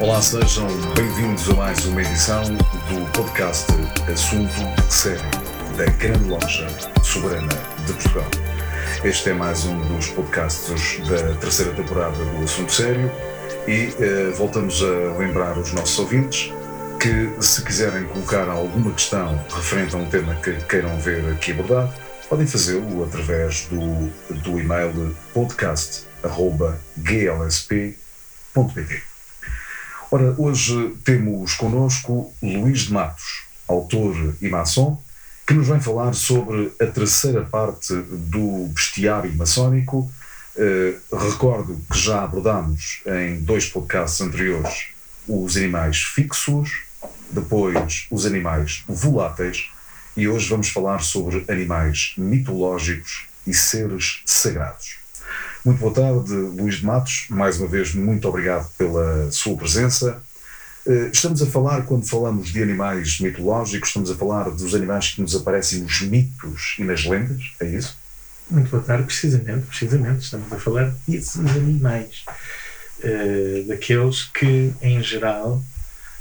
Olá, sejam bem-vindos a mais uma edição do podcast Assunto Sério da Grande Loja Soberana de Portugal. Este é mais um dos podcasts da terceira temporada do Assunto Sério e eh, voltamos a lembrar os nossos ouvintes que, se quiserem colocar alguma questão referente a um tema que queiram ver aqui abordado, podem fazê-lo através do, do e-mail podcast.glsp.pt. Ora, hoje temos connosco Luís de Matos, autor e maçom, que nos vem falar sobre a terceira parte do bestiário maçónico. Eh, recordo que já abordámos em dois podcasts anteriores os animais fixos, depois os animais voláteis e hoje vamos falar sobre animais mitológicos e seres sagrados. Muito boa tarde, Luís de Matos. Mais uma vez, muito obrigado pela sua presença. Eh, Estamos a falar, quando falamos de animais mitológicos, estamos a falar dos animais que nos aparecem nos mitos e nas lendas, é isso? Muito boa tarde, precisamente, precisamente. Estamos a falar desses animais. eh, daqueles que, em geral,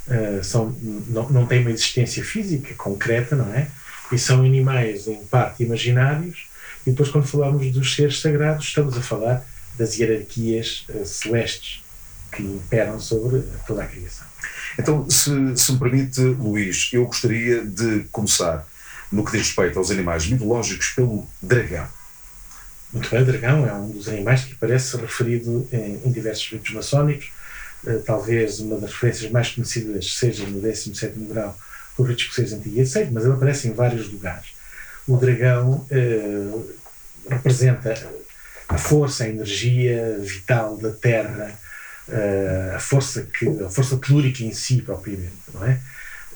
eh, são, não, não têm uma existência física concreta, não é? E são animais, em parte, imaginários. E depois, quando falamos dos seres sagrados, estamos a falar das hierarquias eh, celestes que imperam sobre toda a criação. Então, se, se me permite, Luís, eu gostaria de começar no que diz respeito aos animais mitológicos pelo dragão. Muito bem, o dragão é um dos animais que aparece referido em, em diversos ritos maçónicos. Eh, talvez uma das referências mais conhecidas seja no 17º grau do rito escocês antigo e aceito, mas ele aparece em vários lugares. O dragão eh, representa a força, a energia vital da terra, eh, a força que a força telúrica em si propriamente, não é?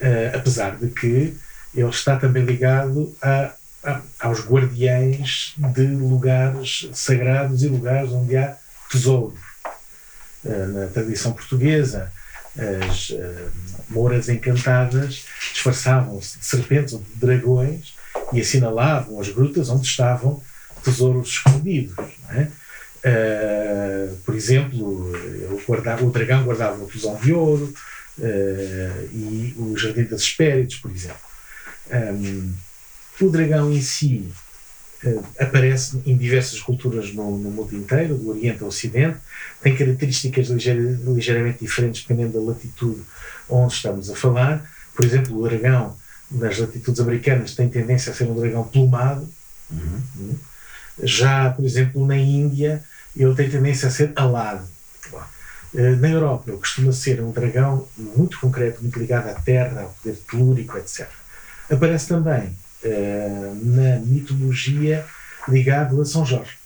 Eh, apesar de que ele está também ligado a, a- aos guardiães de lugares sagrados e lugares onde há tesouros. Eh, na tradição portuguesa, as eh, mouras encantadas disfarçavam-se de serpentes ou de dragões e assinalavam as grutas onde estavam tesouros escondidos. é? Eh, por exemplo, o dragão guardava uma prisão de ouro eh, e o Jardim das Hespérides, por exemplo. Um, o dragão em si eh, aparece em diversas culturas no, no mundo inteiro, do Oriente ao Ocidente, tem características ligeira- ligeiramente diferentes dependendo da latitude onde estamos a falar. Por exemplo, o dragão nas latitudes americanas tem tendência a ser um dragão plumado. Uhum. Já, por exemplo, na Índia, ele tem tendência a ser alado. Eh, Na Europa, ele costuma ser um dragão muito concreto, muito ligado à terra, ao poder telúrico, etc. Aparece também eh, na mitologia ligado a São Jorge.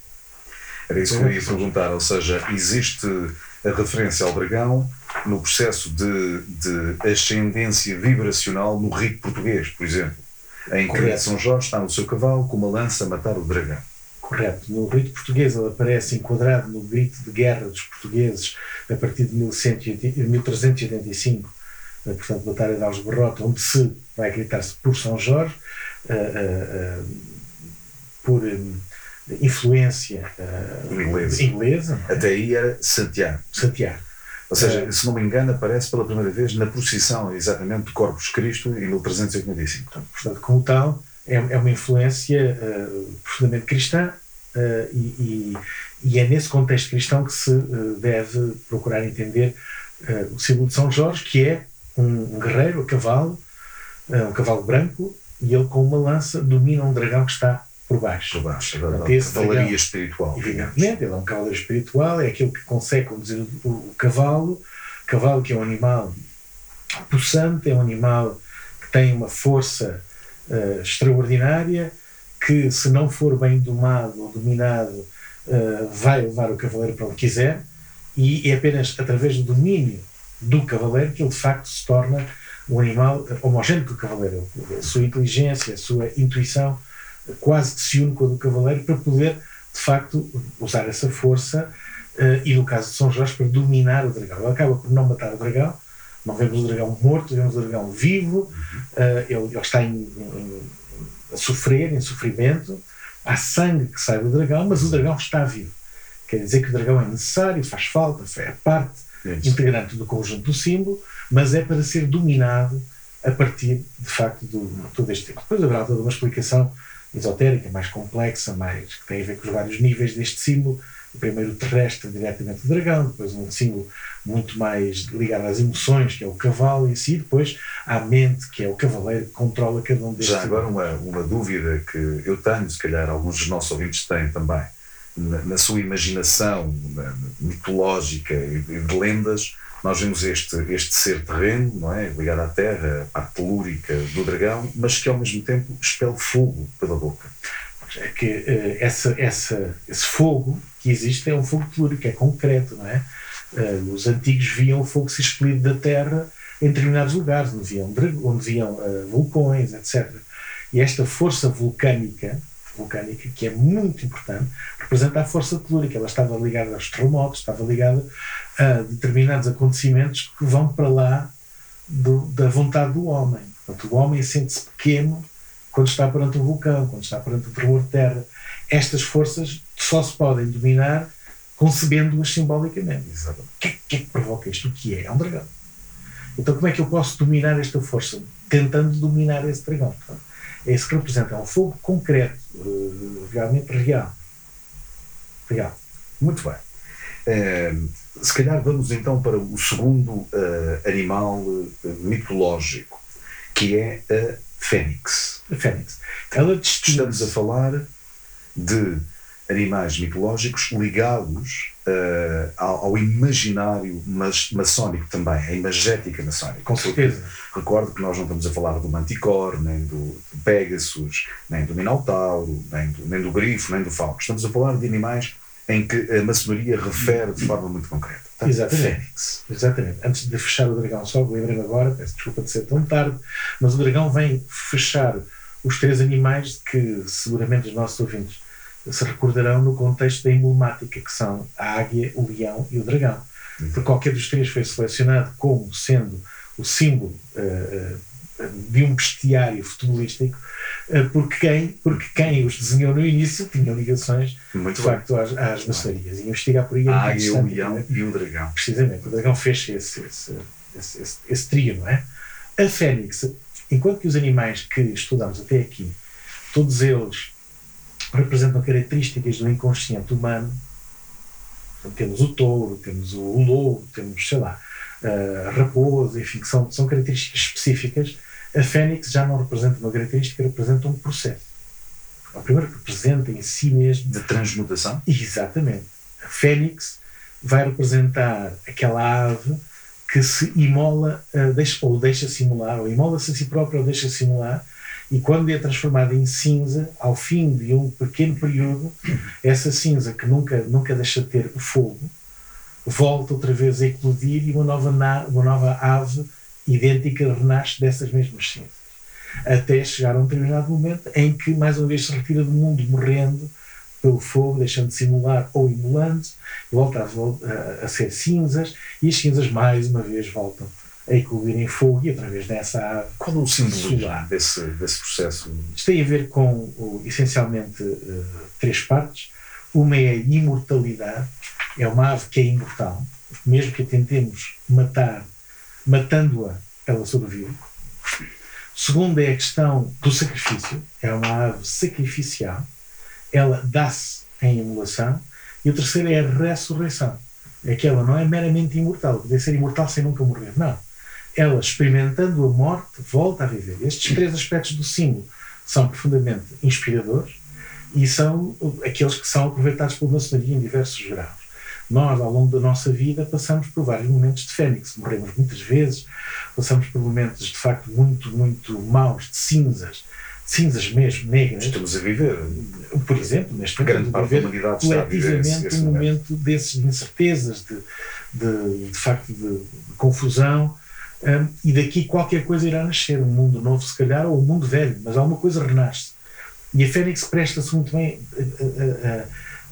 Era isso que eu ia perguntar, ou seja, existe a referência ao dragão no processo de, de ascendência vibracional no rito português, por exemplo, em que Correto. São Jorge está no seu cavalo com uma lança a matar o dragão. Correto. No rito português ele aparece enquadrado no grito de guerra dos portugueses a partir de 1180 1385, eh, portanto, Batalha de Alves Barrota, onde se vai gritar-se por São Jorge, eh, eh, por influência eh, Inglesa. inglesa, Até aí era Santiago. Santiago. Ou seja, É. se não me engano, aparece pela primeira vez na procissão exatamente do Corpus Christi em 1385. Portanto, portanto, como tal, é, é uma influência eh, profundamente cristã eh, e, e- e é nesse contexto cristão que se eh, deve procurar entender o símbolo de São Jorge, que é um, um guerreiro a cavalo, um cavalo branco, e ele com uma lança domina um dragão que está por baixo. Por baixo, Portanto, a esse cavalaria espiritual. Evidentemente, ele é um cavaleiro espiritual, é aquele que consegue conduzir o, o cavalo. Cavalo que é um animal possante, é um animal que tem uma força eh, extraordinária, que se não for bem domado ou dominado, eh, vai levar o cavaleiro para onde quiser, e é apenas através do domínio do cavaleiro que ele de facto se torna um animal homogéneo com o cavaleiro. A sua inteligência, a sua intuição quase que se une com a do cavaleiro para poder de facto usar essa força eh, e no caso de São Jorge para dominar o dragão. Ele acaba por não matar o dragão, não vemos o dragão morto, vemos o dragão vivo, eh, ele, ele está em, em- a sofrer, em sofrimento, há sangue que sai do dragão, mas o dragão está vivo. Quer dizer que o dragão é necessário, faz falta, é parte Isso. integrante do conjunto do símbolo, mas é para ser dominado a partir, de facto, do todo este tempo. Depois haverá toda uma explicação esotérica, mais complexa, mais, que tem a ver com os vários níveis deste símbolo. O primeiro terrestre, diretamente do dragão, depois um símbolo muito mais ligado às emoções, que é o cavalo em si, depois à mente, que é o cavaleiro, que controla cada um destes. Já agora uma, uma dúvida que eu tenho, se calhar alguns dos nossos ouvintes têm também, na, na sua imaginação na- mitológica e de lendas, nós vemos este, este ser terreno, não é? ligado à terra, parte telúrica do dragão, mas que ao mesmo tempo expele fogo pela boca. é que eh, essa, essa, esse fogo que existe é um fogo telúrico, é concreto, não é? Eh, os antigos viam o fogo se expelir da terra em determinados lugares, onde viam, onde viam eh, vulcões, etc. E esta força vulcânica, vulcânica, que é muito importante, representa a força telúrica. Ela estava ligada aos terremotos, estava ligada a determinados acontecimentos que vão para lá do- da vontade do homem. Portanto, o homem sente-se pequeno quando está perante um vulcão, quando está perante um tremor de terra. Estas forças só se podem dominar concebendo-as simbolicamente. Exatamente. O que, é, que é que provoca isto? O que é? É um dragão. Então, como é que eu posso dominar esta força? Tentando dominar esse dragão. Portanto, é isso que representa. É um fogo concreto, eh, realmente real. Real. Muito bem. Eh, se calhar vamos então para o segundo eh, animal eh, mitológico, que é a fênix. A Fênix. Ela Estamos a falar de animais mitológicos ligados eh, ao, ao imaginário mas, maçónico também, a imagética maçónica. Com certeza. Recordo que nós não estamos a falar do Manticore, nem do, do Pegasus, nem do Minotauro, nem do, nem do Grifo, nem do Falco. Estamos a falar de animais em que a maçonaria refere de forma muito concreta. Portanto, Exatamente. Fênix. Exatamente. Antes de fechar o dragão só, lembrei-me agora, peço desculpa de ser tão tarde, mas o dragão vem fechar os três animais que seguramente os nossos ouvintes se recordarão no contexto da emblemática, que são a águia, o leão e o dragão. Porque qualquer dos três foi selecionado como sendo o símbolo eh, de um bestiário futebolístico, eh, porque quem, porque quem os desenhou no início tinha ligações, Muito de bem. facto, às, às maçonarias. E investigar por aí é A muito águia, o leão né? e o dragão. precisamente, o dragão fecha esse, esse, esse, esse, esse trio, não é? A fênix, enquanto que os animais que estudamos até aqui, todos eles representam características do inconsciente humano, temos o touro, temos o lobo, temos, sei lá, a raposa, enfim, que são, são características específicas, a fênix já não representa uma característica, representa um processo. A primeira representa em si mesmo De transmutação. Exatamente. A fênix vai representar aquela ave que se imola, eh, deixa, ou deixa simular, ou imola-se a si própria ou deixa simular, e quando é transformada em cinza, ao fim de um pequeno período, essa cinza que nunca, nunca deixa de ter o fogo, volta outra vez a eclodir e uma nova, na- uma nova ave idêntica renasce dessas mesmas cinzas. Até chegar a um determinado momento em que, mais uma vez, se retira do mundo morrendo pelo fogo, deixando de simular ou imolando, volta a, a- ser cinzas, e as cinzas, mais uma vez, voltam a eclodir em fogo, e através dessa ave Qual é o Solar. desse, desse processo? isto tem a ver com, essencialmente, eh, três partes. Uma é a imortalidade, é uma ave que é imortal, mesmo que a tentemos matar, matando-a, ela sobrevive. Segunda é a questão do sacrifício, é uma ave sacrificial, ela dá-se em emulação. E o terceiro é a ressurreição, é que ela não é meramente imortal, poder ser imortal sem nunca morrer, não ela experimentando a morte volta a viver. Estes três aspectos do símbolo são profundamente inspiradores e são aqueles que são aproveitados pela maçonaria em diversos graus. Nós, ao longo da nossa vida, passamos por vários momentos de fênix, morremos muitas vezes, passamos por momentos de facto muito, muito maus, de cinzas, cinzas mesmo, negras. Estamos a viver. Por exemplo, neste momento, grande parte da humanidade está a viver esse, um momento desses de incertezas, de, de, de facto de, de confusão. Um, e daqui qualquer coisa irá nascer, um mundo novo, se calhar, ou um mundo velho, mas alguma coisa renasce. E a Fênix presta-se muito bem a, a, a,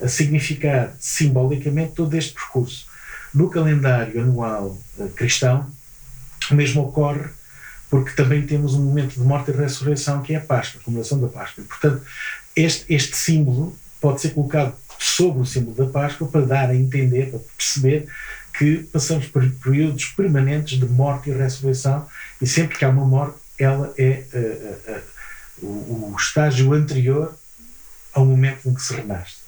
significar simbolicamente todo este percurso. No calendário anual uh, cristão, o mesmo ocorre porque também temos um momento de morte e ressurreição que é a Páscoa, a comemoração da Páscoa. Portanto, este, este símbolo pode ser colocado sobre o símbolo da Páscoa para dar a entender, para perceber que passamos por períodos permanentes de morte e ressurreição e sempre que há uma morte, ela é uh, uh, uh, o, o, estágio anterior ao momento em que se renasce.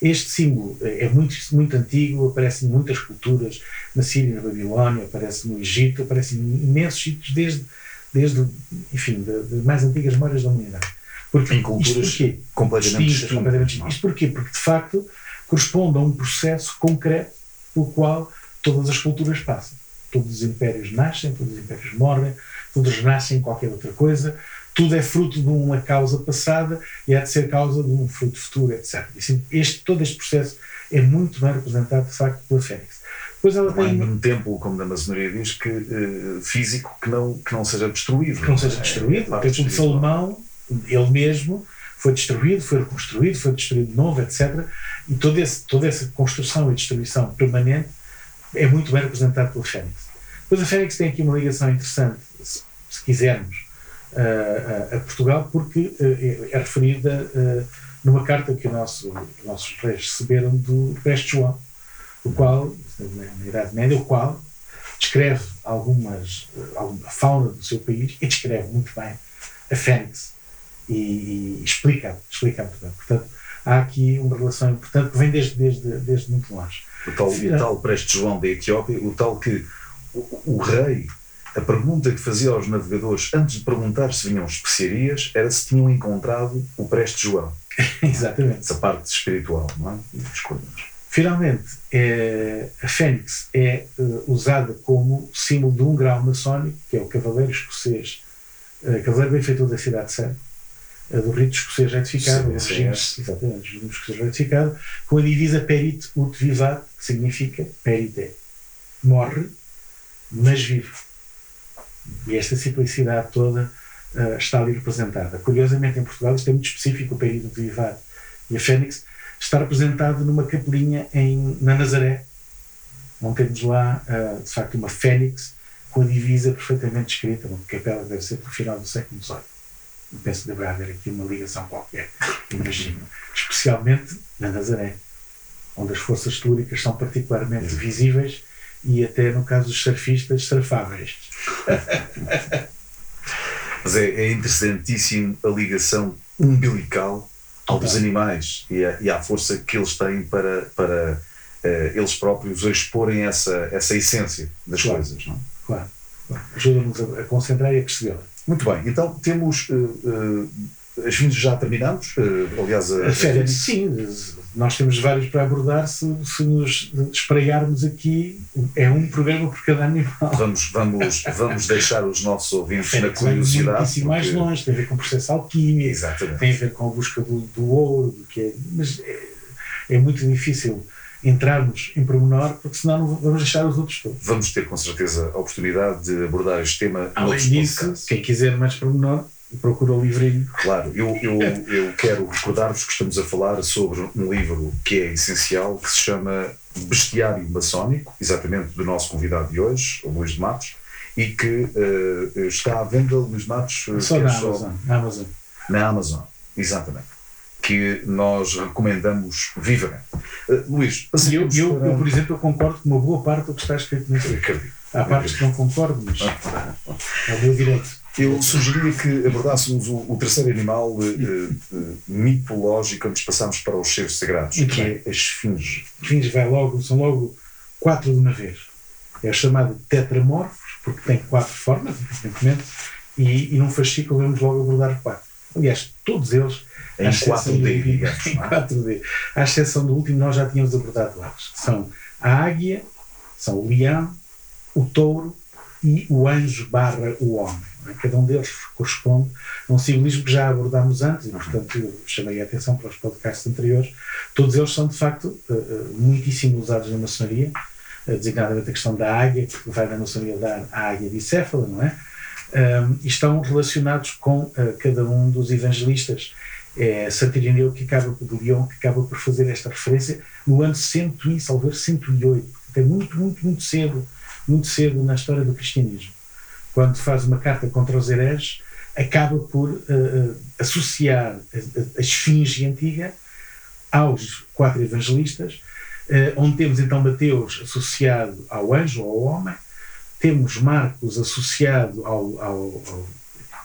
Este símbolo é muito, muito antigo, aparece em muitas culturas, na Síria, na Babilónia, aparece no Egito, aparece em imensos sítios, desde, desde enfim, das mais antigas memórias da humanidade. Porque, em culturas completamente distintas. Completamente Isto porquê? Porque, de facto, corresponde a um processo concreto pelo qual todas as culturas passam. Todos os impérios nascem, todos os impérios morrem, todos nascem em qualquer outra coisa, tudo é fruto de uma causa passada e há de ser causa de um fruto futuro, etc. Este, todo este processo é muito bem representado, de facto, pela Fênix. Depois ela não tem... nenhum templo, como da maçonaria diz, que, uh, físico que não, que não seja destruído. Que não seja destruído. É, o templo de Salomão, ele mesmo, foi destruído, foi reconstruído, foi destruído de novo, etc. E todo esse, toda essa construção e destruição permanente é muito bem representado pelo Fênix. Depois a Fênix tem aqui uma ligação interessante, se, se quisermos, a, a, Portugal, porque uh, é referida uh, numa carta que nosso, os nossos reis receberam do Preste João, o qual, na Idade Média, o qual descreve algumas, alguma fauna do seu país e descreve muito bem a Fênix e, e explica, explica muito bem. Portanto, há aqui uma relação importante que vem desde, desde, desde muito longe. O tal, o tal Preste João da Etiópia, o tal que o, o, rei, a pergunta que fazia aos navegadores antes de perguntar se vinham especiarias era se tinham encontrado o Preste João. Exatamente. Essa parte espiritual, não é? Finalmente, é, a Fênix é uh, usada como símbolo de um grau maçónico, que é o Cavaleiro Escocês, uh, Cavaleiro Benfeitor da Cidade de Santo, do rito escocês retificado, sim, sim, regime, é. exatamente, o regime escocês retificado, com a divisa perit ut vivat, que significa perite, morre, mas vive. E esta simplicidade toda uh, está ali representada. Curiosamente, em Portugal, isto é muito específico, o perit ut vivat. E a Fênix está representada numa capelinha em, na Nazaré, onde temos lá, uh, de facto, uma Fênix com a divisa perfeitamente escrita, uma capela deve ser do final do século XVIII penso que deverá haver aqui uma ligação qualquer, imagino. Especialmente na Nazaré, onde as forças telúricas são particularmente visíveis e até no caso dos surfistas, surfáveis. Mas é, é interessantíssimo a ligação umbilical aos animais e, a, e à força que eles têm para, para uh, eles próprios exporem essa, essa essência das claro. coisas. Não? Claro. claro. Ajuda-nos a, concentrar e a percebê-la. Muito bem, então temos. Uh, uh, as fins já terminamos? Aliás, a, a férias, sim, nós temos vários para abordar. Se, se nos espraiarmos aqui, é um programa por cada animal. Vamos, vamos, vamos deixar os nossos ouvintes na curiosidade. Vai mais longe, tem a ver com o processo alquímico, Exatamente. tem a ver com a busca do, do ouro, do que é, mas é, é muito difícil entrarmos em pormenor, porque senão vamos deixar os outros todos. Vamos ter com certeza a oportunidade de abordar este tema Além disso, podcasts. quem quiser mais pormenor, procura o livrinho. Claro, eu, eu, eu quero recordar-vos que estamos a falar sobre um livro que é essencial, que se chama Bestiário Maçónico, exatamente do nosso convidado de hoje, o Luís de Matos, e que uh, está à venda, Luís de Matos. Só na Amazon. Só... Amazon. Na Amazon, exatamente que nós recomendamos vivamente. Uh, Luís, eu, eu, para... eu, por exemplo, eu concordo com uma boa parte do que está escrito nesse livro. Há partes que não concordo, mas é o meu direito. Eu sugeria que abordássemos o, o terceiro animal uh, uh, mitológico antes passarmos para os seres sagrados, que é a esfinge. A esfinge vai logo, são logo quatro de uma vez. É chamado tetramorfos, porque tem quatro formas, evidentemente, e, e num fascículo vamos logo abordar quatro. Aliás, todos eles, em 4D, digamos, em 4D. À exceção do último, nós já tínhamos abordado antes. São a águia, são o leão, o touro e o anjo barra o homem. É? Cada um deles corresponde a um simbolismo que já abordámos antes e, portanto, chamei a atenção para os podcasts anteriores. Todos eles são, de facto, eh, muitíssimo usados na maçonaria, eh, designadamente a questão da águia, que vai na maçonaria dar a águia bicéfala, não é? Um, e estão relacionados com uh, cada um dos evangelistas. É Santirineu que acaba, de Leão que acaba por fazer esta referência no ano 100 e, salver 108, é muito, muito, muito cedo, muito cedo na história do cristianismo. Quando faz uma carta contra os hereges, acaba por uh, associar a, a esfinge antiga aos quatro evangelistas, uh, onde temos então Mateus associado ao anjo, ao homem, temos Marcos associado ao. ao, ao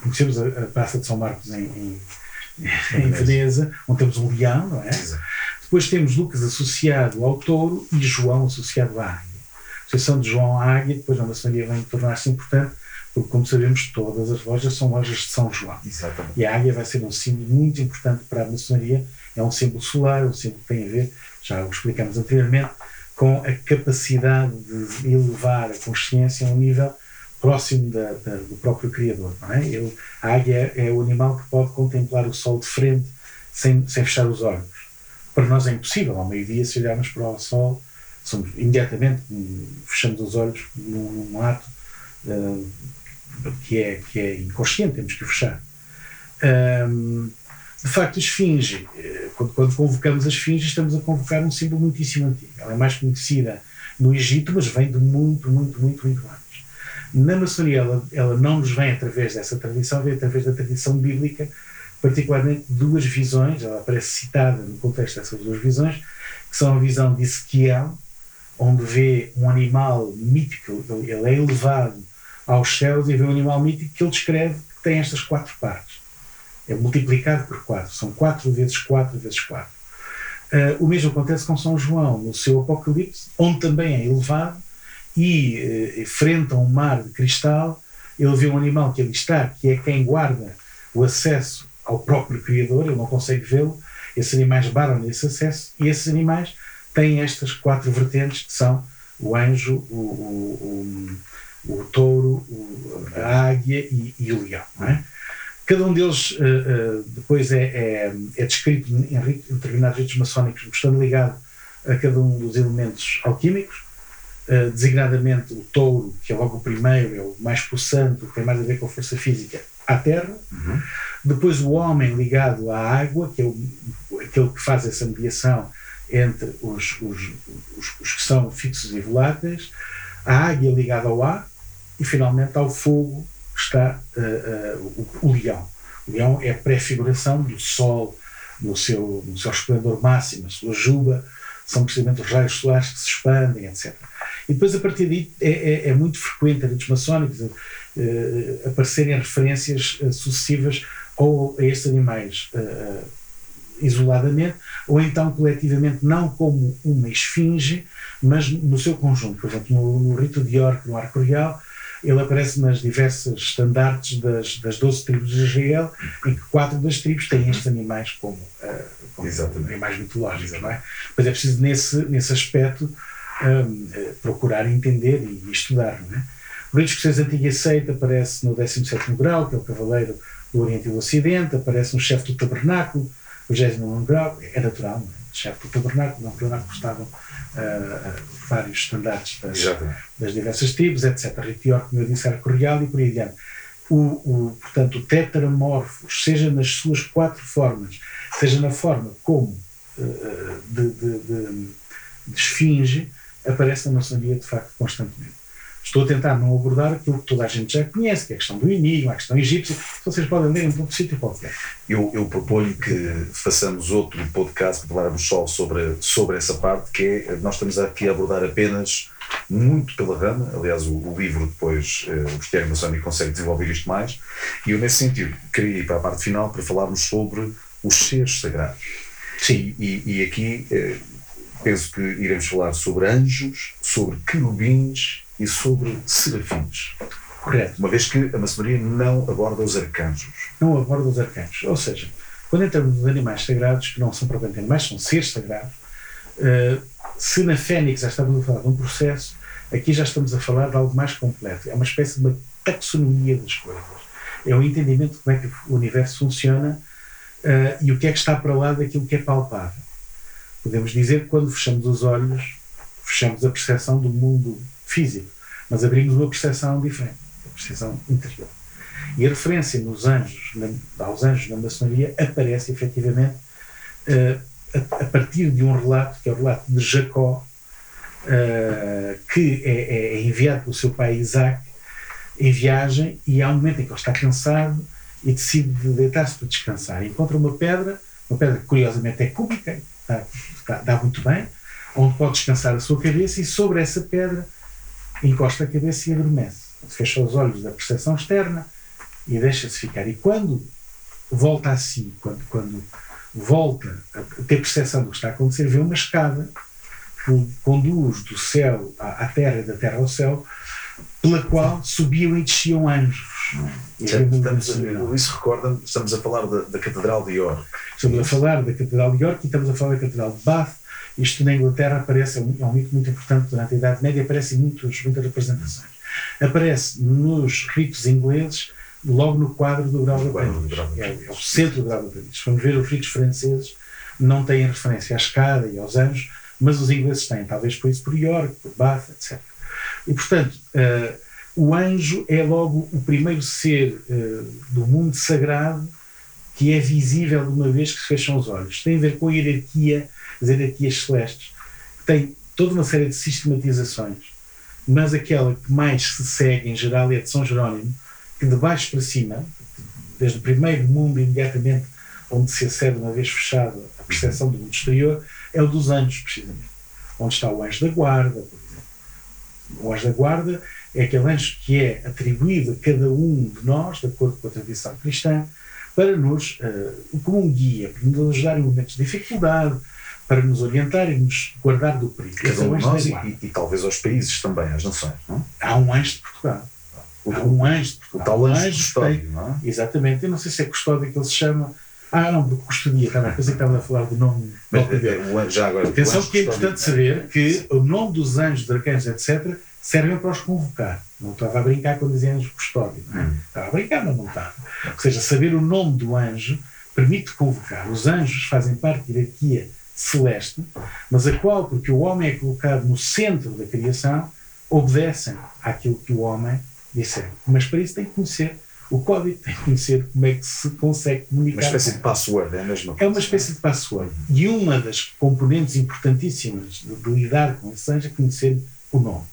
conhecemos a, a, Praça de São Marcos em, em, em Veneza, onde temos o leão, não é? Exato. Depois temos Lucas associado ao touro e João associado à águia. A associação de João águia, depois na maçonaria vem tornar-se importante, porque, como sabemos, todas as lojas são lojas de São João. Exatamente. E a águia vai ser um símbolo muito importante para a maçonaria. É um símbolo solar, um símbolo que tem a ver, já o explicamos anteriormente, com a capacidade de elevar a consciência a um nível próximo da, da, do próprio Criador. Não é? Ele, a águia é, é o animal que pode contemplar o sol de frente sem, sem fechar os olhos. Para nós é impossível. Ao meio-dia, se olharmos para o sol, somos, imediatamente fechamos os olhos num, num ato uh, que, é, que é inconsciente, temos que fechar. Um, de facto, a esfinge, eh, quando, quando, convocamos a esfinge, estamos a convocar um símbolo muitíssimo antigo. Ela é mais conhecida no Egito, mas vem de muito, muito, muito, muito antes. Na maçonaria, ela, ela não nos vem através dessa tradição, vem através da tradição bíblica, particularmente duas visões, ela aparece citada no contexto dessas duas visões, que são a visão de Ezequiel, onde vê um animal mítico, ele é elevado aos céus e vê um animal mítico que ele descreve que tem estas quatro partes. É multiplicado por 4, são 4 vezes 4 vezes 4. Uh, o mesmo acontece com São João, no seu Apocalipse, onde também é elevado e, uh, frente a um mar de cristal, ele vê um animal que ali está, que é quem guarda o acesso ao próprio Criador, ele não consegue vê-lo, esses animais barram nesse acesso e esses animais têm estas quatro vertentes que são o anjo, o, o, o, o touro, a águia e, e o leão. É? Cada um deles uh, uh, depois é, é, é, descrito em, em determinados ritos maçónicos, estando ligado a cada um dos elementos alquímicos, uh, designadamente o touro, que é logo o primeiro, é o mais pulsante, que tem mais a ver com a força física, à terra. Uhum. Depois o homem ligado à água, que é o, aquele que faz essa mediação entre os, os, os, os que são fixos e voláteis. A águia ligada ao ar e finalmente ao fogo está uh, uh, o, o, leão. O leão é a prefiguração do sol no seu, no seu esplendor máximo, a sua juba, são precisamente os raios solares que se expandem, etc. E depois, a partir daí, é, é, é muito frequente em ritos maçónicos uh, aparecerem referências sucessivas ou a estes animais isoladamente, ou então coletivamente, não como uma esfinge, mas no seu conjunto. Por exemplo, no, no rito de York, no arco real, ele aparece nas diversas estandartes das, das 12 tribos de Israel, em que quatro das tribos têm estes animais como, uh, como animais mitológicos, não é? Mas é preciso, nesse, nesse aspecto, um, uh, procurar entender e, estudar, não é? O rito escocês antigo aceita aparece no 17 grau, que é o cavaleiro do Oriente e do Ocidente, aparece no chefe do tabernáculo, o 29 grau, é natural, não é? chefe do tabernáculo, no tabernáculo estavam uh, vários estandartes das, das, diversas tribos, etc. Ritior, como eu disse, era correal e por aí adiante. O, o, portanto, o tetramorfos, seja nas suas quatro formas, seja na forma como uh, de, de, de, de esfinge, aparece na maçonaria de facto constantemente. Estou a tentar não abordar aquilo que toda a gente já conhece, que é a questão do enigma, a questão egípcia, vocês podem ler em outro sítio qualquer. Eu, eu proponho que façamos outro podcast para falarmos só sobre, sobre essa parte, que é, nós estamos aqui a abordar apenas muito pela rama, aliás o, o livro depois, eh, o Bestiário Maçónico consegue desenvolver isto mais, e eu nesse sentido queria ir para a parte final para falarmos sobre os seres sagrados. Sim. E, e aqui eh, penso que iremos falar sobre anjos, sobre querubins e sobre serafins. Correto. Uma vez que a maçonaria não aborda os arcanjos. Não aborda os arcanjos. Ou seja, quando entramos nos animais sagrados, que não são propriamente animais, são seres sagrados, uh, se na Fênix já estamos a falar de um processo, aqui já estamos a falar de algo mais completo. É uma espécie de uma taxonomia das coisas. É um entendimento de como é que o universo funciona uh, e o que é que está para lá daquilo que é palpável. Podemos dizer que quando fechamos os olhos, fechamos a percepção do mundo físico, mas abrimos uma percepção diferente, a percepção interior. E a referência nos anjos, na, aos anjos na maçonaria aparece efetivamente uh, a, a, partir de um relato, que é o relato de Jacó, uh, que é, é, é, enviado pelo seu pai Isaac em viagem e há um momento em que ele está cansado e decide deitar-se para descansar. Encontra uma pedra, uma pedra que curiosamente é cúbica, dá, dá muito bem, onde pode descansar a sua cabeça e sobre essa pedra encosta a cabeça e adormece. Fecha os olhos da percepção externa e deixa-se ficar. E quando volta a si, quando, quando volta a ter percepção do que está a acontecer, vê uma escada que conduz do céu à, à terra e da terra ao céu, pela qual subiam e desciam anjos. Estamos, isso recorda estamos a falar da, da Catedral de York. Estamos a falar da Catedral de York e estamos a falar da Catedral de Bath. Isto na Inglaterra aparece, é um, é um mito muito importante durante a Idade Média, aparece em muitos, muitas representações. Aparece nos ritos ingleses, logo no quadro do Grau da Aprendiz. É, é, o centro do Grau da Aprendiz. Vamos ver, os ritos franceses não têm referência à escada e aos anjos, mas os ingleses têm, talvez por isso por York, por Bath, etc. E, portanto, uh, o anjo é logo o primeiro ser uh, do mundo sagrado que é visível de uma vez que se fecham os olhos. Tem a ver com a hierarquia, hierarquias celestes, que tem toda uma série de sistematizações, mas aquela que mais se segue em geral é a de São Jerónimo, que de baixo para cima, desde o primeiro mundo imediatamente onde se acede uma vez fechada a percepção do mundo exterior, é o dos anjos, precisamente. Onde está o anjo da guarda, por exemplo. O anjo da guarda é aquele anjo que é atribuído a cada um de nós, de acordo com a tradição cristã, para nos, uh, como um guia, para nos ajudar em momentos de dificuldade, para nos orientar e nos guardar do perigo. Cada um de nós e, e, e, talvez aos países também, às nações. Não? Há um anjo de Portugal. O, Há um anjo de Portugal. O tal anjo, custódio, não é? Exatamente. Eu não sei se é custódio que ele se chama. Ah, não, porque custodia, estava, pensei que estava a falar do nome. Mas, é, já agora, Atenção que é importante saber que o nome dos anjos, arcanjos, etc., servem para os convocar. Não estava a brincar quando dizia anjo custódio. Não é? hum. Estava a brincar, mas não estava. Ou seja, saber o nome do anjo permite convocar. Os anjos fazem parte da hierarquia celeste, mas a qual, porque o homem é colocado no centro da criação, obedecem àquilo que o homem disser. Mas para isso tem que conhecer o código, tem que conhecer como é que se consegue comunicar. Uma espécie de password, é mesmo? É uma espécie de password. E uma das componentes importantíssimas de, de lidar com esse anjo é conhecer o nome.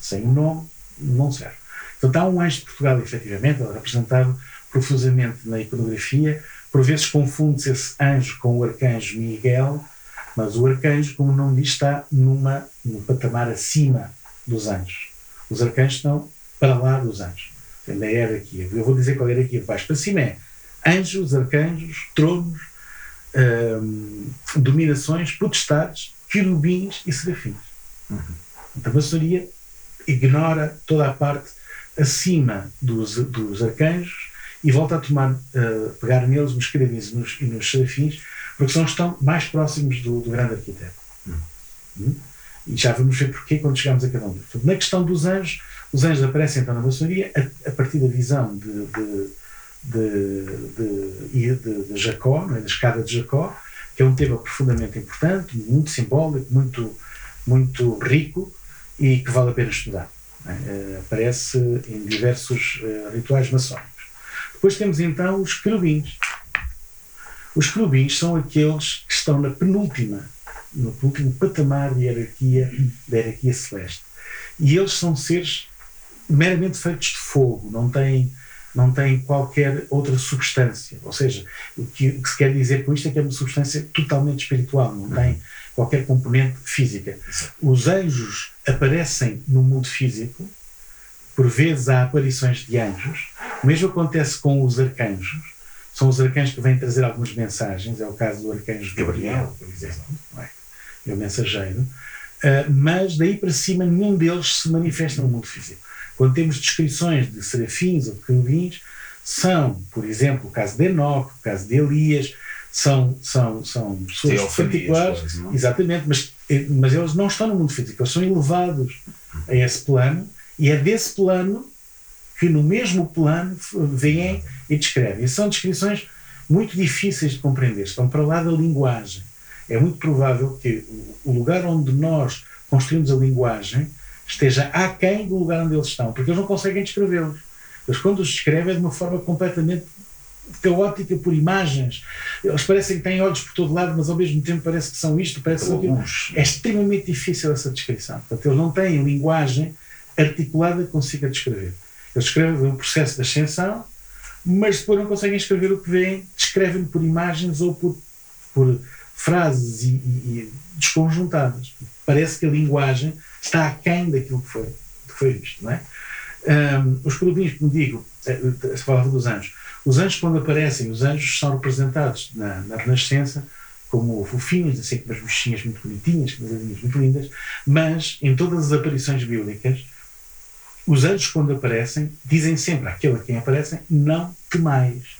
Sem o nome, não serve. Portanto, há um anjo de Portugal, efetivamente, representado profusamente na iconografia. Por vezes confunde-se esse anjo com o arcanjo Miguel, mas o arcanjo, como o nome diz, está numa, num patamar acima dos anjos. Os arcanjos estão para lá dos anjos. Na hierarquia. Eu vou dizer qual é a hierarquia de baixo para cima é anjos, arcanjos, tronos, hum, dominações, potestades, querubins e serafins. Uhum. Então, a maçonaria ignora toda a parte acima dos, dos arcanjos e volta a tomar, uh, pegar neles nos querubins e nos, e nos serafins, porque são estão mais próximos do, do grande arquiteto. Hum. Hum? E já vamos ver porquê quando chegamos a cada um deles. Na questão dos anjos, os anjos aparecem então na maçonaria a, a partir da visão de, de, de, de, de Jacó, é? da escada de Jacó, que é um tema profundamente importante, muito simbólico, muito, muito rico, e que vale a pena estudar. É? Uh, aparece em diversos uh, rituais maçónicos. Depois temos então os querubins. Os querubins são aqueles que estão na penúltima, no penúltimo patamar de hierarquia, da hierarquia celeste. E eles são seres meramente feitos de fogo, não têm, não têm qualquer outra substância. Ou seja, o que, o que se quer dizer com isto é que é uma substância totalmente espiritual, não tem qualquer componente física. Os anjos aparecem no mundo físico, por vezes há aparições de anjos, o mesmo acontece com os arcanjos, são os arcanjos que vêm trazer algumas mensagens, é o caso do arcanjo Gabriel, por exemplo, é? é o mensageiro, uh, mas daí para cima nenhum deles se manifesta no mundo físico. Quando temos descrições de serafins ou de querubins, são, por exemplo, o caso de Enoque, o caso de Elias, são, são, são pessoas particulares, quase, exatamente, mas, mas eles não estão no mundo físico, eles são elevados a esse plano e é desse plano que no mesmo plano vêm e descrevem. E são descrições muito difíceis de compreender, estão para lá da linguagem. É muito provável que o lugar onde nós construímos a linguagem esteja aquém do lugar onde eles estão, porque eles não conseguem descrevê-los. Eles, quando os descrevem, é de uma forma completamente caótica por imagens. Eles parecem que têm olhos por todo lado, mas ao mesmo tempo parece que são isto, parece que É extremamente difícil essa descrição. Portanto, eles não têm linguagem articulada que consiga descrever. Eles escrevem o processo da ascensão, mas depois não conseguem escrever o que veem, descrevem por imagens ou por, por frases e, e, e desconjuntadas. Parece que a linguagem está aquém daquilo que foi, que foi visto. Não é? Um, os querubins, como digo, eh, se falava dos anjos. Os anjos, quando aparecem, os anjos são representados na, na Renascença como fofinhos, assim com umas bichinhas muito bonitinhas, com umas muito lindas, mas em todas as aparições bíblicas, os anjos, quando aparecem, dizem sempre àquele a quem aparecem: Não temais.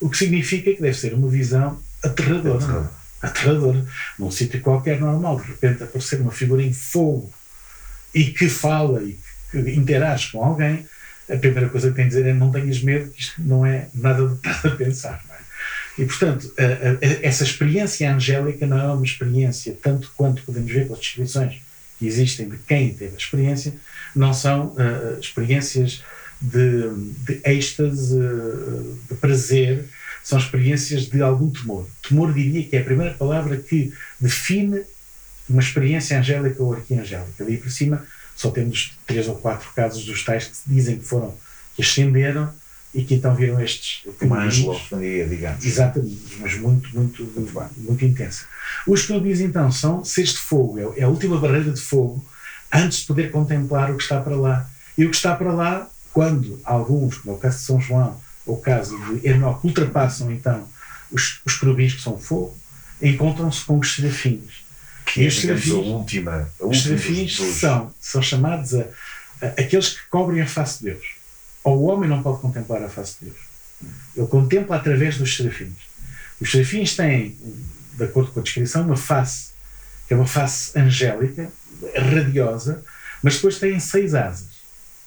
O que significa que deve ser uma visão aterradora. Aterradora. aterradora. Num sítio qualquer normal, de repente aparecer uma figura em fogo e que fala e que interage com alguém, a primeira coisa que tem a dizer é: Não tenhas medo, que isto não é nada de estar a pensar. É? E, portanto, a, a, essa experiência angélica não é uma experiência, tanto quanto podemos ver pelas descrições que existem de quem teve a experiência, não são uh, experiências de, de êxtase, uh, de prazer, são experiências de algum temor. Temor, diria que é a primeira palavra que define uma experiência angélica ou arquiangélica. Ali por cima só temos três ou quatro casos dos tais que dizem que foram, que ascenderam e que então viram estes. Angelofonia, digamos. Exatamente, mas muito, muito, muito, muito intensa. Os querubins então são seres de fogo, é, é a última barreira de fogo antes de poder contemplar o que está para lá. E o que está para lá, quando alguns, como é o caso de São João, ou o caso de Enoque, ultrapassam então os, os querubins que são fogo, encontram-se com os serafins. Que e os é, serafins, a última, a os serafins são, são chamados a, a, aqueles que cobrem a face de Deus. Ou o homem não pode contemplar a face de Deus. Ele contempla através dos serafins. Os serafins têm, de acordo com a descrição, uma face, que é uma face angélica, radiosa, mas depois têm seis asas.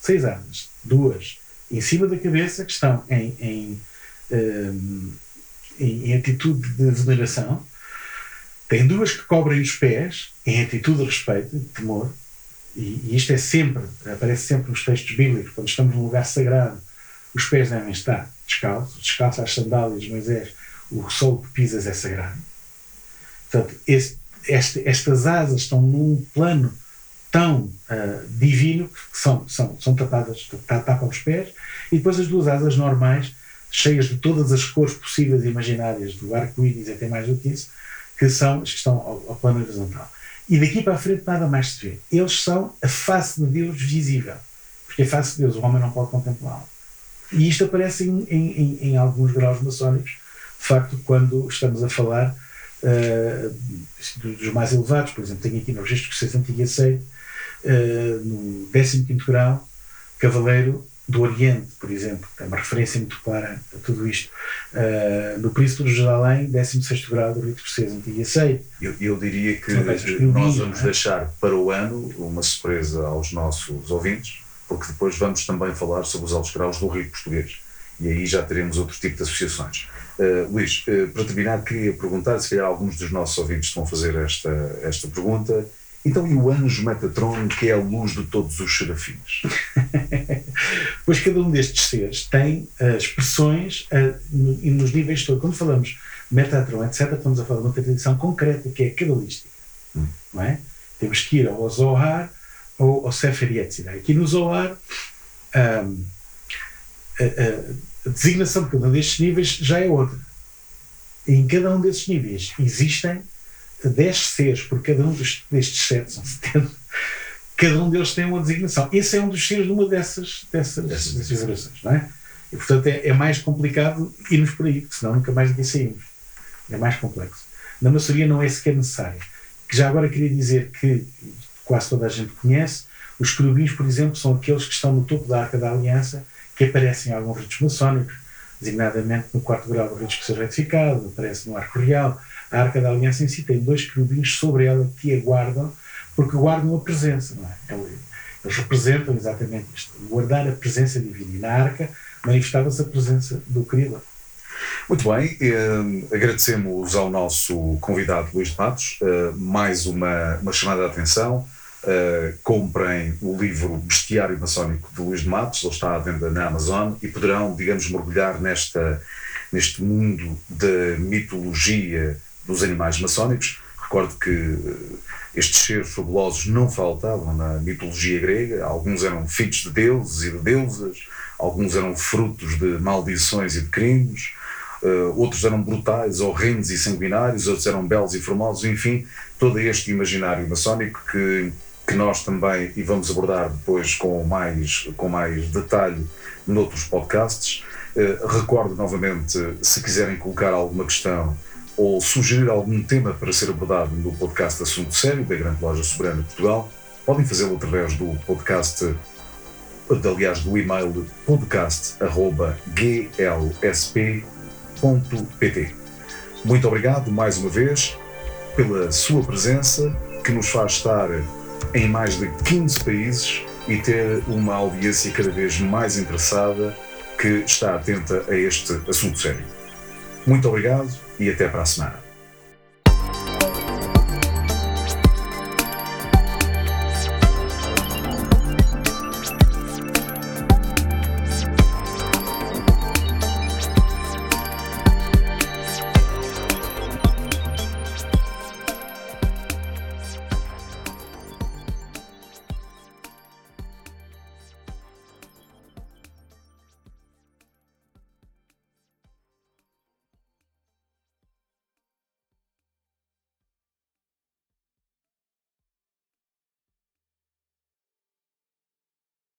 Seis asas. Duas em cima da cabeça, que estão em, em, um, em, em atitude de veneração. Tem duas que cobrem os pés, em atitude de respeito e de temor. E, e, isto é sempre, aparece sempre nos textos bíblicos, quando estamos num lugar sagrado, os pés devem estar descalços, descalços às sandálias de Moisés, o solo que pisas é sagrado. Portanto, esse, este, estas asas estão num plano tão uh, divino que são, são, são tapadas, tapam os pés, e depois as duas asas normais, cheias de todas as cores possíveis e imaginárias, do arco-íris até mais do que isso, que são que estão ao, ao, plano horizontal. E daqui para a frente nada mais se vê. Eles são a face de Deus visível, porque a face de Deus o homem não pode contemplá-la. E isto aparece em, em, em alguns graus maçónicos, de facto, quando estamos a falar uh, dos mais elevados, por exemplo, tenho aqui no registro que se antigo aceite, uh, no 15 grau, Cavaleiro do Oriente, por exemplo, que é uma referência muito clara a tudo isto. Uh, no Príncipe de Jerusalém, 16 grau do Rito Português Antigo e Aceite. Eu, eu diria que nós vamos é? deixar para o ano uma surpresa aos nossos ouvintes, porque depois vamos também falar sobre os altos graus do Rito Português. E aí já teremos outro tipo de associações. Uh, Luís, uh, para terminar, queria perguntar, se calhar alguns dos nossos ouvintes vão fazer esta, esta pergunta. Então, e o anjo Metatron, que é a luz de todos os serafins? pois cada um destes seres tem uh, expressões uh, no, nos níveis todos. Quando falamos Metatron, etc., estamos a falar de uma tradição concreta que é cabalística. Hum. Não é? Temos que ir ao Zohar ou ao Sefer Yetzirah. Aqui no Zohar, um, a, a, designação de cada um destes níveis já é outra. E em cada um desses níveis existem 10 seres por cada um dos, destes 7, são 70. Cada um deles tem uma designação. Esse é um dos seres de uma dessas, dessas, dessas gerações, não é? E, portanto, é, é, mais complicado irmos por aí, senão nunca mais daqui saímos. É mais complexo. Na maçonaria não é sequer necessário. Que já agora queria dizer que, quase toda a gente conhece. Os querubins, por exemplo, são aqueles que estão no topo da Arca da Aliança, que aparecem em alguns ritos maçónicos, designadamente no quarto grau do rito que seja retificado, aparece no Arco Real. A Arca da Aliança em si tem dois querubins sobre ela que a guardam, porque guardam a presença. Não é? Eles representam exatamente isto, guardar a presença divina. E na Arca manifestava-se a presença do Criador. Muito bem, eh, agradecemos ao nosso convidado Luís de Matos eh, mais uma, uma chamada de atenção. Eh, comprem o livro Bestiário Maçónico de Luís de Matos, ele está à venda na Amazon e poderão, digamos, mergulhar nesta, neste mundo da mitologia dos animais maçónicos. Recordo que eh, estes seres fabulosos não faltavam na mitologia grega, alguns eram filhos de deuses e de deusas, alguns eram frutos de maldições e de crimes, uh, outros eram brutais, horrendos e sanguinários, outros eram belos e formosos, enfim, todo este imaginário maçónico que, que nós também, e vamos abordar depois com mais, com mais detalhe noutros podcasts. Uh, recordo novamente, se quiserem colocar alguma questão ou sugerir algum tema para ser abordado no podcast Assunto Sério da Grande Loja Soberana de Portugal, podem fazê-lo através do podcast, aliás, do e-mail podcast.glsp.pt. Muito obrigado mais uma vez pela sua presença, que nos faz estar em mais de 15 países e ter uma audiência cada vez mais interessada que está atenta a este assunto sério. Muito obrigado e até para a semana.